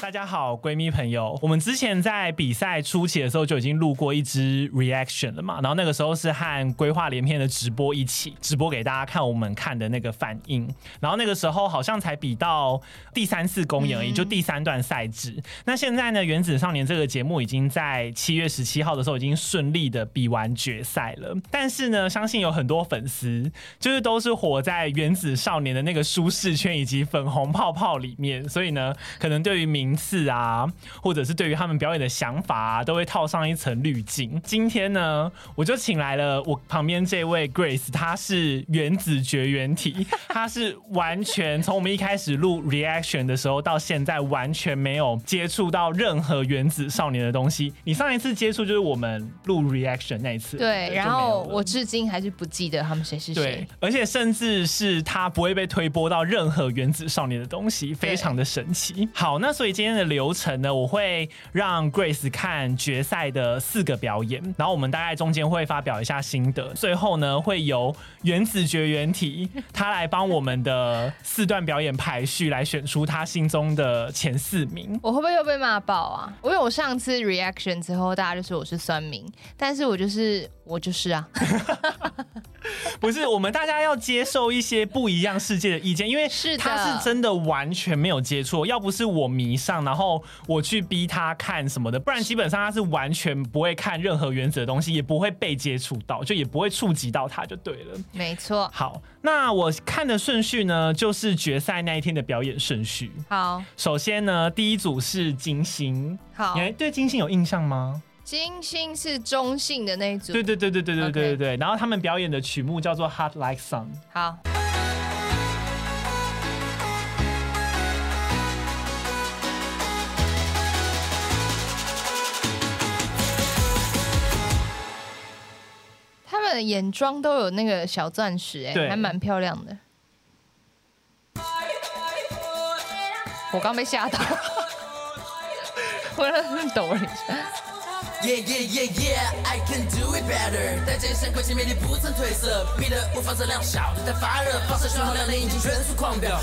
大家好，闺蜜朋友，我们之前在比赛初期的时候就已经录过一支 reaction 了嘛，然后那个时候是和规划连篇的直播一起直播给大家看我们看的那个反应，然后那个时候好像才比到第三次公演而已，就第三段赛制。那现在呢，原子少年这个节目已经在七月十七号的时候已经顺利的比完决赛了，但是呢，相信有很多粉丝就是都是活在原子少年的那个舒适圈以及粉红泡泡里面，所以呢，可能对于明名次啊，或者是对于他们表演的想法啊，都会套上一层滤镜。今天呢，我就请来了我旁边这位 Grace，她是原子绝缘体，她是完全从我们一开始录 reaction 的时候到现在完全没有接触到任何原子少年的东西。你上一次接触就是我们录 reaction 那一次，对，然后我至今还是不记得他们谁是谁，而且甚至是他不会被推播到任何原子少年的东西，非常的神奇。好，那所以。今天的流程呢，我会让 Grace 看决赛的四个表演，然后我们大概中间会发表一下心得，最后呢会由原子绝缘体 他来帮我们的四段表演排序，来选出他心中的前四名。我会不会又被骂爆啊？因为我上次 reaction 之后，大家就说我是酸民，但是我就是我就是啊。不是，我们大家要接受一些不一样世界的意见，因为是他是真的完全没有接触，要不是我迷上，然后我去逼他看什么的，不然基本上他是完全不会看任何原则的东西，也不会被接触到，就也不会触及到他就对了。没错。好，那我看的顺序呢，就是决赛那一天的表演顺序。好，首先呢，第一组是金星。好，你对金星有印象吗？金星是中性的那一组，对对对对对对对对对。然后他们表演的曲目叫做《Hot Like Sun》。好。他们的眼妆都有那个小钻石，哎，还蛮漂亮的。我刚被吓到，我抖了一下。Yeah yeah yeah yeah, I can do it better。在健身快前魅力不曾褪色，逼得我放射量小的在发热，放射讯号亮的引擎全速狂飙。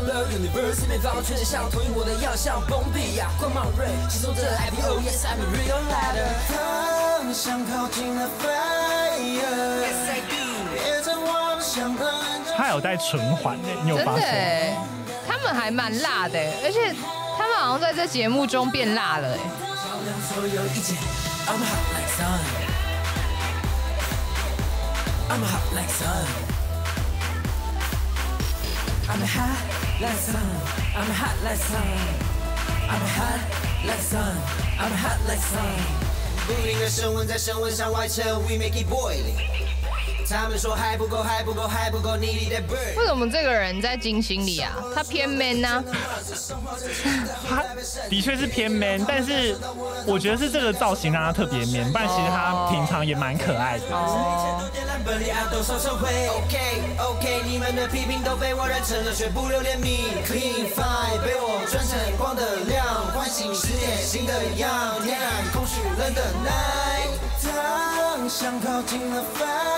了 universe，四面方全像投影我的样像崩壁呀，光芒锐，轻松的 IPO yes I'm a real ladder。方向靠近了 fire。Yes I do。别再妄想他有带唇环诶，你有发现？他们还蛮辣的，而且他们好像在这节目中变辣了诶。所有意见，I'm hot like sun，I'm hot like sun，I'm hot like sun，I'm hot like sun，I'm hot like sun，I'm hot like sun。不停的升温在升温向外沉，We make it boiling。 为什么这个人在金星里啊？他偏 man 呢？他的确是偏 man，但是我觉得是这个造型让他特别 man，不然其实他平常也蛮可爱的。哦。别再妄想了，叫醒我的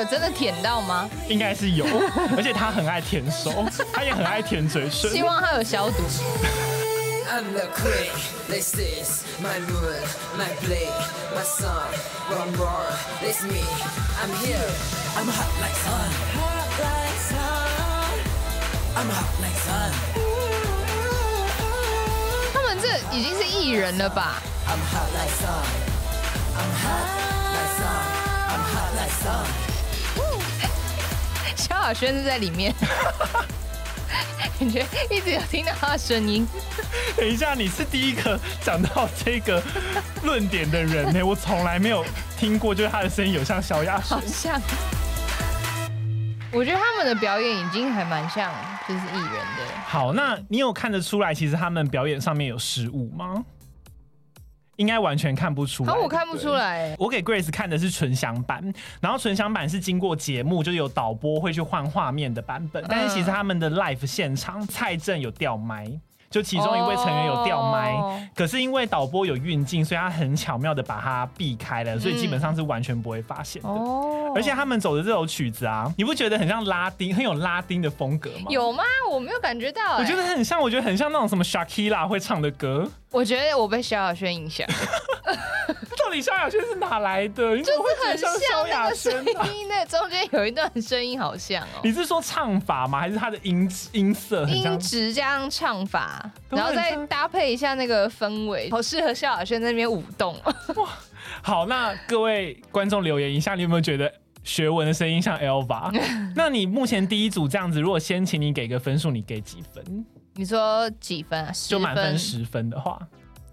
有真的舔到吗？应该是有，而且他很爱舔手，他也很爱舔嘴唇。希望他有消毒。I'm the this is my moon, my my song, this me, I'm here, I'm hot like sun, hot like sun, I'm hot like sun. 他们这已经是艺人了吧？I'm hot like sun, I'm hot like sun, I'm hot like sun. 萧亚轩是在里面，感觉一直有听到他的声音。等一下，你是第一个讲到这个论点的人呢？我从来没有听过，就是他的声音有像小亚轩。好像。我觉得他们的表演已经还蛮像就是艺人的。好，那你有看得出来，其实他们表演上面有失误吗？应该完全看不出来。好，我看不出来。我给 Grace 看的是纯享版，然后纯享版是经过节目，就是有导播会去换画面的版本。但是其实他们的 live 现场，蔡正有掉麦。就其中一位成员有掉麦，oh. 可是因为导播有运镜，所以他很巧妙的把它避开了，所以基本上是完全不会发现的。Oh. 而且他们走的这首曲子啊，你不觉得很像拉丁，很有拉丁的风格吗？有吗？我没有感觉到、欸。我觉得很像，我觉得很像那种什么 Shakira 会唱的歌。我觉得我被萧亚轩影响。到底萧亚轩是哪来的？你怎么会很像萧亚轩？声音那中间有一段声音好像哦。你是说唱法吗？还是他的音音色？音质加上唱法，然后再搭配一下那个氛围，好适合萧亚轩在那边舞动。哇，好，那各位观众留言一下，你有没有觉得学文的声音像 Elva？那你目前第一组这样子，如果先请你给个分数，你给几分？你说几分啊？就满分十分的话，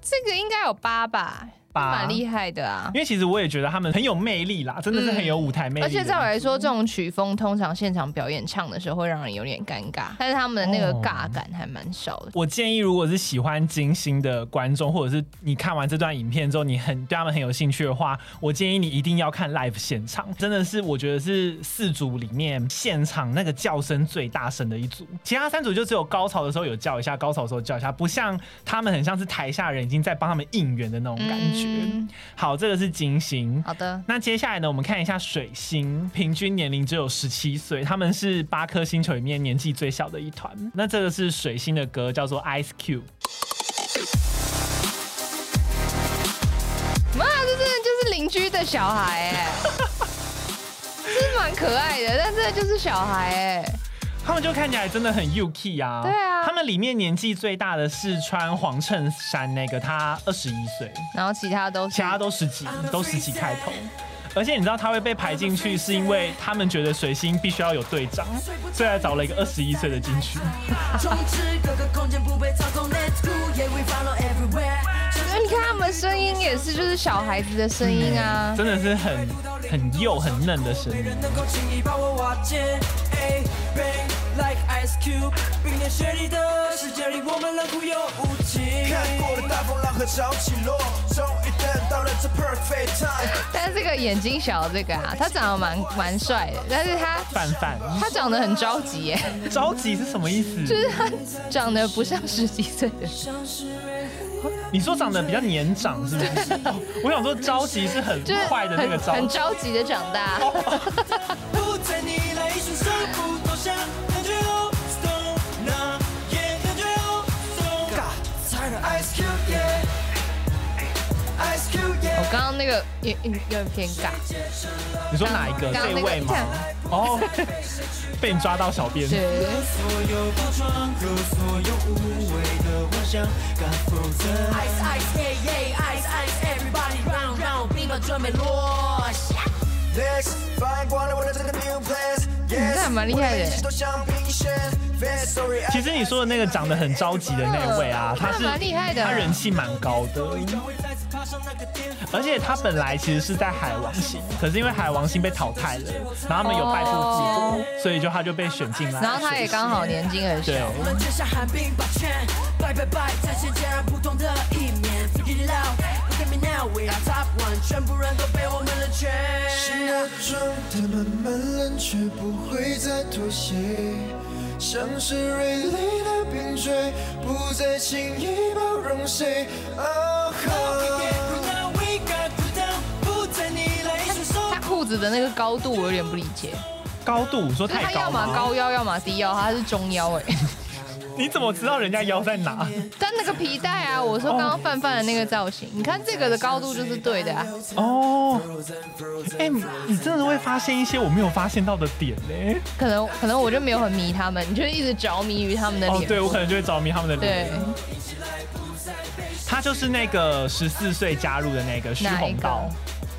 这个应该有八吧。蛮厉害的啊，因为其实我也觉得他们很有魅力啦，真的是很有舞台魅力。而且在我来说，这种曲风通常现场表演唱的时候会让人有点尴尬，但是他们的那个尬感还蛮少的。我建议，如果是喜欢金星的观众，或者是你看完这段影片之后，你很对他们很有兴趣的话，我建议你一定要看 live 现场，真的是我觉得是四组里面现场那个叫声最大声的一组，其他三组就只有高潮的时候有叫一下，高潮的时候叫一下，不像他们很像是台下人已经在帮他们应援的那种感觉。嗯、好。这个是金星。好的，那接下来呢，我们看一下水星，平均年龄只有十七岁，他们是八颗星球里面年纪最小的一团。那这个是水星的歌，叫做 Ice Cube。妈，这真的就是邻居的小孩哎，是蛮可爱的，但这就是小孩哎。他们就看起来真的很 UK 啊！对啊，他们里面年纪最大的是穿黄衬衫那个，他二十一岁，然后其他都其他都十几，都十几开头。而且你知道他会被排进去，是因为他们觉得水星必须要有队长，所以才找了一个二十一岁的进去。你看他们声音也是，就是小孩子的声音啊，真的是很很幼很嫩的声音。但是这个眼睛小的这个啊，他长得蛮蛮帅的，但是他范范，他长得很着急耶。着急是什么意思？就是他长得不像十几岁的。你说长得比较年长是不是？我想说着急是很快的那个着急，很着急的长大。刚刚那个有有点偏尬。你说哪一个？这位吗？哦，被你抓到小辫。你这还 蛮厉害的。其实你说的那个长得很着急的那位啊，他是蛮厉害的，他人气蛮高的。而且他本来其实是在海王星，可是因为海王星被淘汰了，然后他们有败部复活，所以就他就被选进来。然后他也刚好年轻很小。像是锐利的冰锥，不再轻易包容谁。他裤子的那个高度我有点不理解。高度说太高，他要么高腰，要么低腰，他是中腰哎。你怎么知道人家腰在哪？但那个皮带啊，我说刚刚范范的那个造型，你看这个的高度就是对的啊。哦，哎，你真的会发现一些我没有发现到的点呢。可能可能我就没有很迷他们，你就一直着迷于他们的脸。哦，对，我可能就会着迷他们的脸。对，他就是那个十四岁加入的那个徐宏道，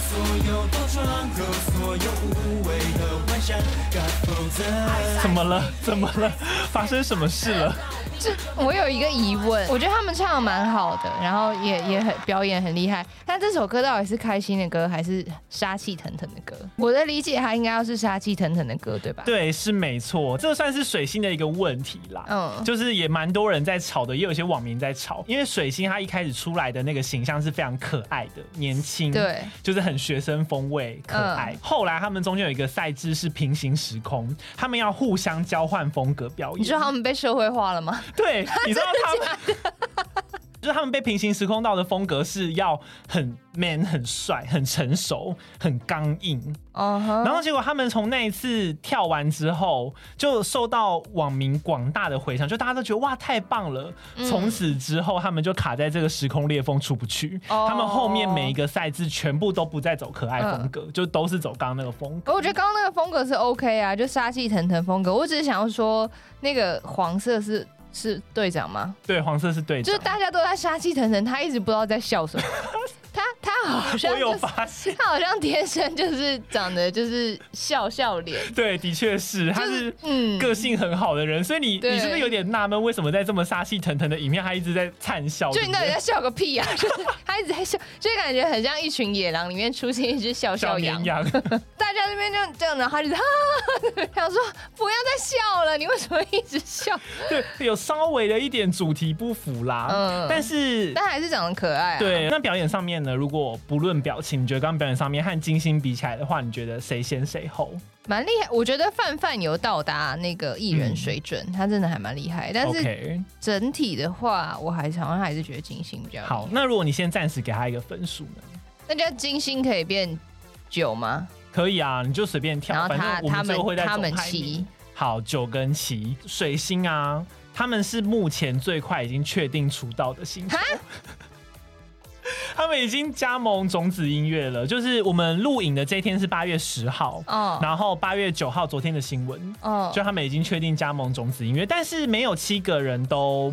所有无谓的幻想。怎么了？怎么了？发生什么事了？这我有一个疑问，我觉得他们唱的蛮好的，然后也也很表演很厉害。但这首歌到底是开心的歌还是杀气腾腾的歌？我的理解，它应该要是杀气腾腾的歌，对吧？对，是没错。这算是水星的一个问题啦。嗯，就是也蛮多人在吵的，也有一些网民在吵，因为水星它一开始出来的那个形象是非常可爱的，年轻，对，就是很学生风味，可爱。嗯、后来他们中间有一个赛制是平行时空，他们要互相交换风格表演。你说他们被社会化了吗？对，你知道他们，就是他们被平行时空到的风格是要很 man、很帅、很成熟、很刚硬。Uh huh. 然后结果他们从那一次跳完之后，就受到网民广大的回响，就大家都觉得哇，太棒了。从、嗯、此之后，他们就卡在这个时空裂缝出不去。Uh. 他们后面每一个赛制全部都不再走可爱风格，uh. 就都是走刚刚那个风格。我觉得刚刚那个风格是 OK 啊，就杀气腾腾风格。我只是想要说，那个黄色是。是队长吗？对，黄色是队长。就是大家都在杀气腾腾，他一直不知道在笑什么。他他好像、就是、我有发现，他好像天生就是长得就是笑笑脸。对，的确是，他是嗯个性很好的人，嗯、所以你你是不是有点纳闷，为什么在这么杀气腾腾的影片，他一直在灿笑？就你到底在笑个屁啊！就是他一直在笑，就感觉很像一群野狼里面出现一只笑笑羊。羊 大家这边就这样，然后他就哈哈，想说不要再笑了，你为什么一直笑？对，有稍微的一点主题不符啦，嗯，但是但还是长得可爱啊。对，那表演上面呢？如果不论表情，你觉得刚刚表演上面和金星比起来的话，你觉得谁先谁后？蛮厉害，我觉得范范有到达那个艺人水准，嗯、他真的还蛮厉害。但是整体的话，我还是好像还是觉得金星比较好。那如果你先暂时给他一个分数呢？那叫金星可以变九吗？可以啊，你就随便挑。然后他反正我们会在他们七，好，九跟七，水星啊，他们是目前最快已经确定出道的星座。他们已经加盟种子音乐了，就是我们录影的这一天是八月十号，哦，然后八月九号昨天的新闻，哦，就他们已经确定加盟种子音乐，但是没有七个人都，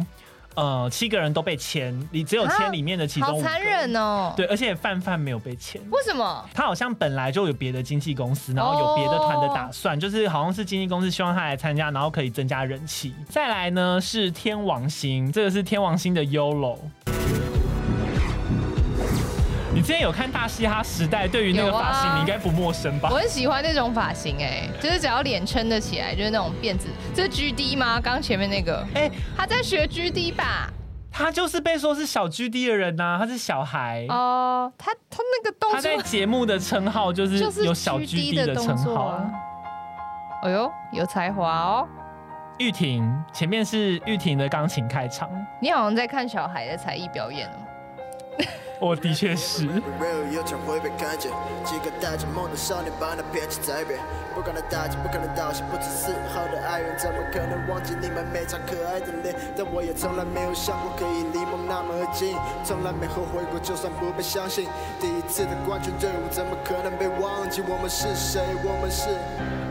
呃，七个人都被签，你只有签里面的其中五个，好残忍哦，对，而且范范没有被签，为什么？他好像本来就有别的经纪公司，然后有别的团的打算，哦、就是好像是经纪公司希望他来参加，然后可以增加人气。再来呢是天王星，这个是天王星的 YOLO。你之前有看《大嘻哈时代》，对于那个发型，你应该不陌生吧？我很喜欢那种发型，哎，就是只要脸撑得起来，就是那种辫子。这是 GD 吗？刚前面那个，哎、欸，他在学 GD 吧？他就是被说是小 GD 的人呐、啊，他是小孩哦、呃。他他那个动作，他在节目的称号就是有小 GD 的称号啊。哎呦，有才华哦！玉婷，前面是玉婷的钢琴开场。你好像在看小孩的才艺表演哦。我的确是。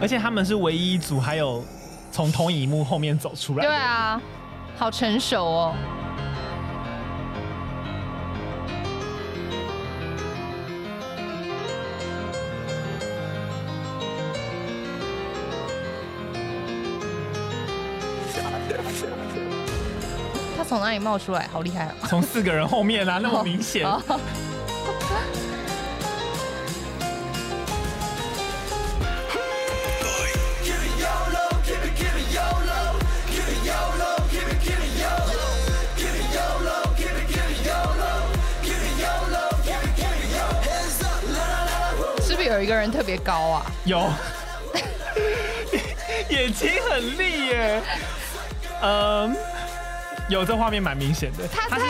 而且他们是唯一一组，还有从投影幕后面走出来。对啊，好成熟哦。从哪里冒出来？好厉害啊！从四个人后面啊，那么明显。是不是有一个人特别高啊？有，眼睛很利耶。嗯。有这画面蛮明显的，他是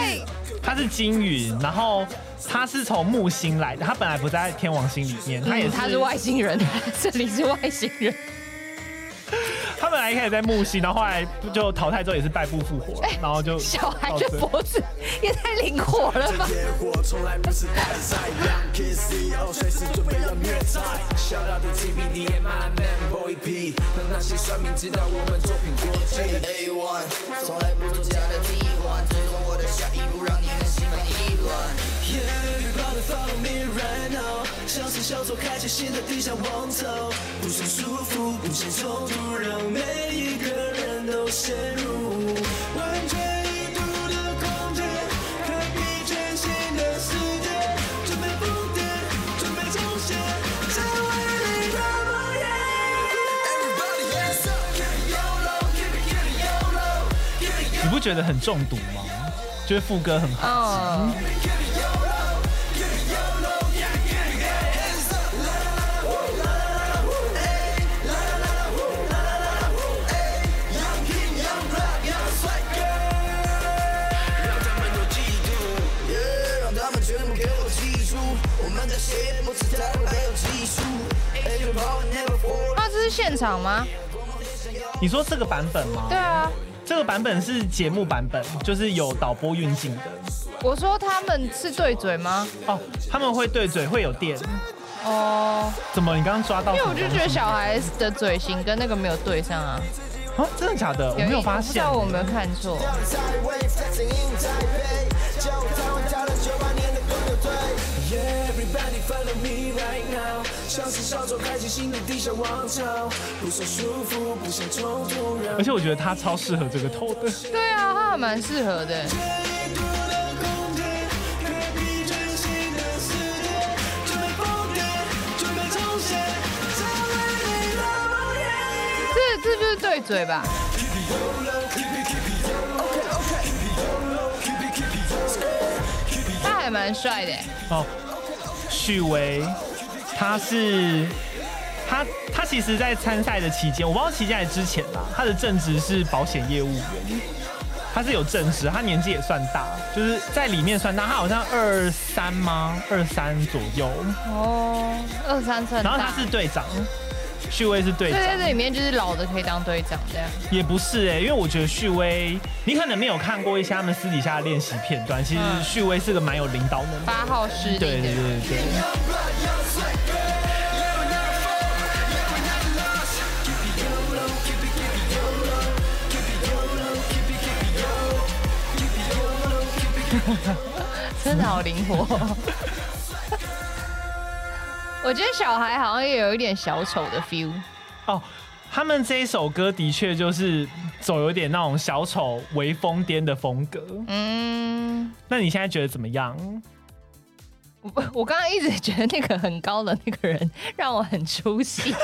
他是金云，然后他是从木星来的，他本来不在天王星里面，他也是、嗯、他是外星人，这里是外星人。他一开始在木星，然后后来就淘汰之后也是败部复活了，然后就 小孩这脖子也太灵活了吧！小丑开启新的地下王朝，不想束缚，不想冲突，让每一个人都陷入完全。你不觉得很中毒吗？就是副歌很好。Oh. 现场吗？你说这个版本吗？对啊。这个版本是节目版本，就是有导播运镜的。我说他们是对嘴吗？哦，他们会对嘴，会有电。哦，怎么？你刚刚抓到？因为我就觉得小孩的嘴型跟那个没有对上啊。啊，真的假的？我没有发现。不知道我没有看错。而且我觉得他超适合这个头的。对啊，他还蛮适合的。这这就是对嘴吧？他还蛮帅的。哦，许巍。他是他他其实，在参赛的期间，我不知道期间之前吧。他的正职是保险业务员，他是有正职，他年纪也算大，就是在里面算大，他好像二三吗？二三左右。哦，二三岁。然后他是队长，旭威是队长。对，在这里面就是老的可以当队长这样。也不是哎、欸，因为我觉得旭威，你可能没有看过一些他们私底下的练习片段。其实旭威是个蛮有领导能力的。八号师弟。对对对对。真的好灵活，我觉得小孩好像也有一点小丑的 feel 哦。他们这一首歌的确就是走有点那种小丑微疯癫的风格。嗯，那你现在觉得怎么样？我我刚刚一直觉得那个很高的那个人让我很出戏。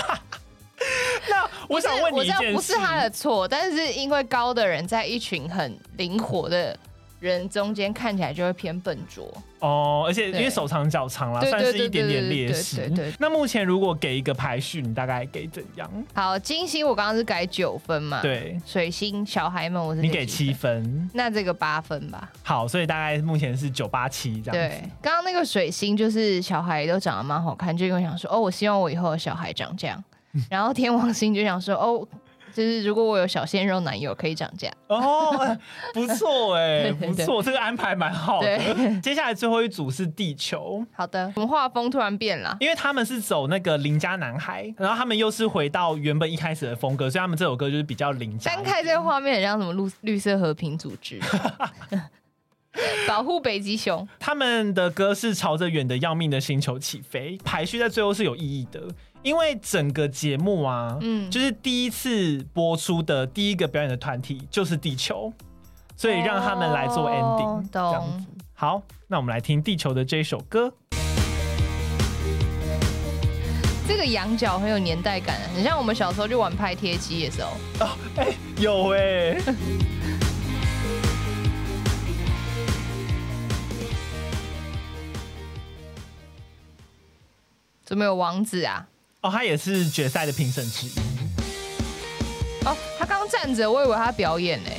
那我想问你一件事，不是他的错，但是因为高的人在一群很灵活的。人中间看起来就会偏笨拙哦，而且因为手长脚长啦，算是一点点劣势。对，那目前如果给一个排序，你大概给怎样？好，金星我刚刚是改九分嘛？对，水星小孩们我是给你给七分，那这个八分吧。好，所以大概目前是九八七这样。对，刚刚那个水星就是小孩都长得蛮好看，就因为想说哦，我希望我以后的小孩长这样。然后天王星就想说哦。就是如果我有小鲜肉男友可以涨价哦，不错哎，不错，这个安排蛮好的。接下来最后一组是地球，好的，我们画风突然变了，因为他们是走那个邻家男孩，然后他们又是回到原本一开始的风格，所以他们这首歌就是比较邻家。单看这个画面，很像什么绿绿色和平组织，保护北极熊。他们的歌是朝着远的要命的星球起飞，排序在最后是有意义的。因为整个节目啊，嗯，就是第一次播出的第一个表演的团体就是地球，所以让他们来做 ending，哦，这样子。好，那我们来听地球的这一首歌。这个羊角很有年代感，很像我们小时候就玩拍贴机的时候。哦，哎，有哎。怎么有王子啊？哦，他也是决赛的评审之一。哦，他刚站着，我以为他表演呢。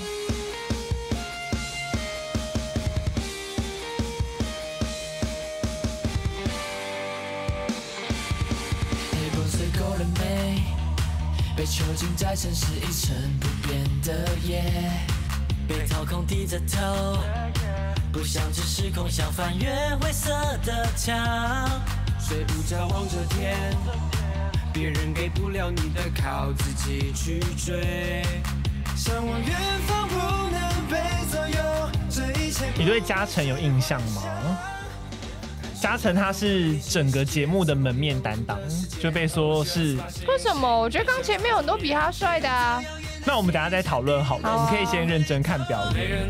被囚禁在城市一成不变的夜，被掏空低着头，不想只是空想翻越灰色的墙，睡不着望着天。别人给不了你的，靠自己去追。向往远方不能被左右，这一切。你对嘉诚有印象吗？嘉诚他是整个节目的门面担当，就被说是为什么？我觉得刚前面有很多比他帅的啊。那我们等下再讨论好了，好啊、我们可以先认真看表演。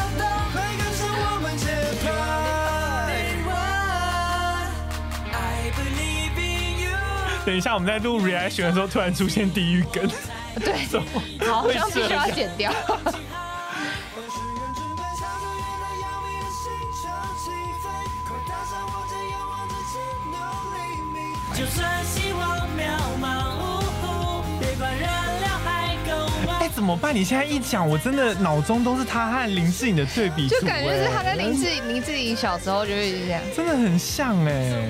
等一下，我们在录 reaction 的时候，突然出现地狱梗。对，好像必须要剪掉就算希望渺茫。哎，怎么办？你现在一讲，我真的脑中都是他和林志颖的对比，就感觉是他跟林志林志颖小时候就是这样，真的很像哎。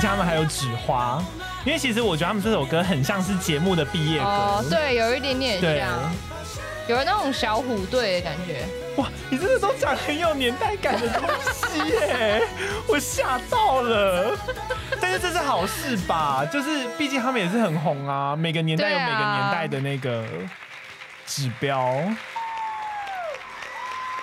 而且他们还有纸花，因为其实我觉得他们这首歌很像是节目的毕业歌。哦，对，有一点点像，对有那种小虎队的感觉。哇，你真的都讲很有年代感的东西耶，我吓到了。但是这是好事吧？就是毕竟他们也是很红啊，每个年代有每个年代的那个指标。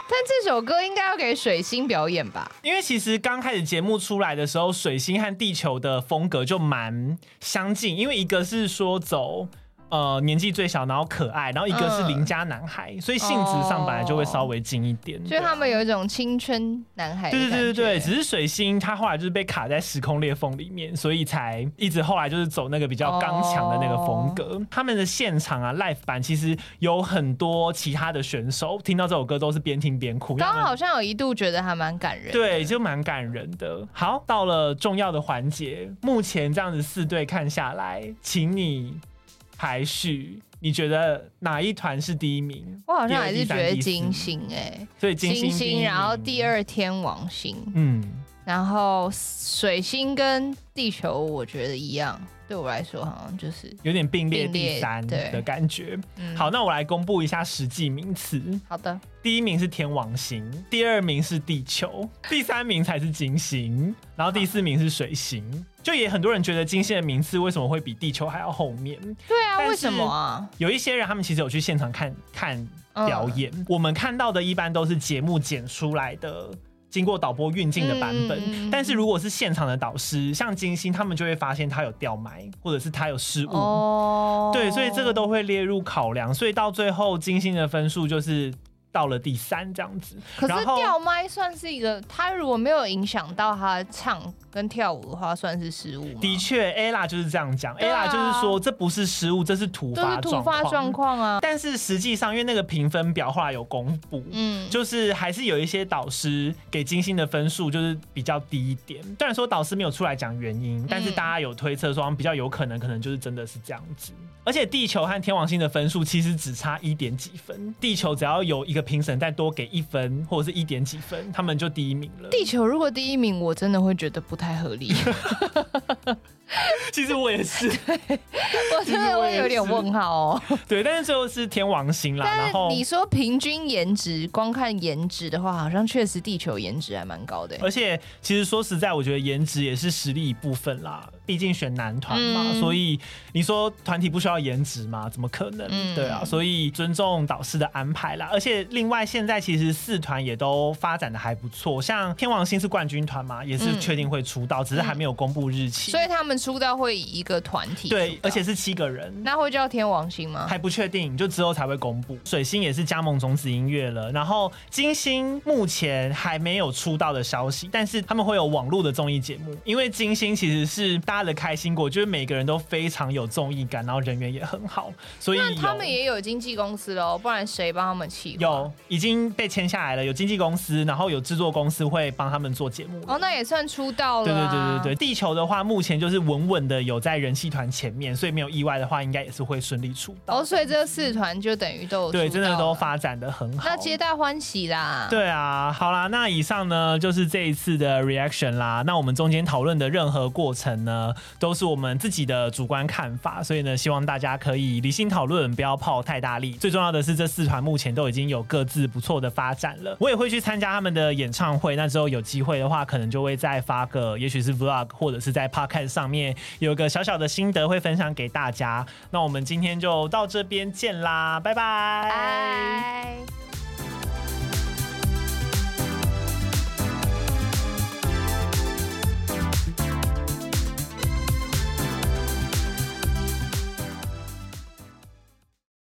但这首歌应该要给水星表演吧？因为其实刚开始节目出来的时候，水星和地球的风格就蛮相近，因为一个是说走。呃，年纪最小，然后可爱，然后一个是邻家男孩，嗯、所以性质上本来就会稍微近一点。就他们有一种青春男孩。对对对对对，只是水星他后来就是被卡在时空裂缝里面，所以才一直后来就是走那个比较刚强的那个风格。哦、他们的现场啊，live 版其实有很多其他的选手听到这首歌都是边听边哭。刚刚好像有一度觉得还蛮感人。对，就蛮感人的。好，到了重要的环节，目前这样子四队看下来，请你。排序，你觉得哪一团是第一名？我好像还是觉得金星哎、欸，所以金星，金星，然后第二天王星，嗯，然后水星跟地球，我觉得一样。对我来说，好像就是有点并列第三的感觉。嗯、好，那我来公布一下实际名次。好的，第一名是天王星，第二名是地球，第三名才是金星，然后第四名是水星。好就也很多人觉得金星的名次为什么会比地球还要后面？对啊，为什么啊？有一些人他们其实有去现场看看表演，嗯、我们看到的一般都是节目剪出来的。经过导播运镜的版本，嗯、但是如果是现场的导师，像金星，他们就会发现他有掉麦，或者是他有失误，哦、对，所以这个都会列入考量。所以到最后，金星的分数就是到了第三这样子，可是掉麦算是一个，他如果没有影响到他唱跟跳舞的话，算是失误。的确，Ella 就是这样讲、啊、，Ella 就是说这不是失误，这是突发突发状况啊。但是实际上，因为那个评分表后来有公布，嗯，就是还是有一些导师给金星的分数就是比较低一点。虽然说导师没有出来讲原因，但是大家有推测说比较有可能，可能就是真的是这样子。而且地球和天王星的分数其实只差一点几分，地球只要有一个评审再多给一分或者是一点几分，他们就第一名了。地球如果第一名，我真的会觉得不太合理。其实我也是，我真的会有点问号哦。对，但是最后是天王星啦。然后你说平均颜值，光看颜值的话，好像确实地球颜值还蛮高的。而且其实说实在，我觉得颜值也是实力一部分啦。毕竟选男团嘛，嗯、所以你说团体不需要颜值吗？怎么可能？嗯、对啊，所以尊重导师的安排啦。而且另外，现在其实四团也都发展的还不错，像天王星是冠军团嘛，也是确定会出道，嗯、只是还没有公布日期。所以他们出道会以一个团体，对，而且是七个人。那会叫天王星吗？还不确定，就之后才会公布。水星也是加盟种子音乐了，然后金星目前还没有出道的消息，但是他们会有网络的综艺节目，因为金星其实是大。家的开心果，就是每个人都非常有综艺感，然后人缘也很好，所以他们也有经纪公司喽，不然谁帮他们起？有已经被签下来了，有经纪公司，然后有制作公司会帮他们做节目。哦，那也算出道了。对对对对对，地球的话目前就是稳稳的有在人气团前面，所以没有意外的话，应该也是会顺利出道。哦，所以这四团就等于都有对，真的都发展的很好，那皆大欢喜啦。对啊，好啦，那以上呢就是这一次的 reaction 啦。那我们中间讨论的任何过程呢，都是我们。自己的主观看法，所以呢，希望大家可以理性讨论，不要泡太大力。最重要的是，这四团目前都已经有各自不错的发展了。我也会去参加他们的演唱会，那之后有机会的话，可能就会再发个，也许是 vlog，或者是在 podcast 上面有个小小的心得会分享给大家。那我们今天就到这边见啦，拜拜。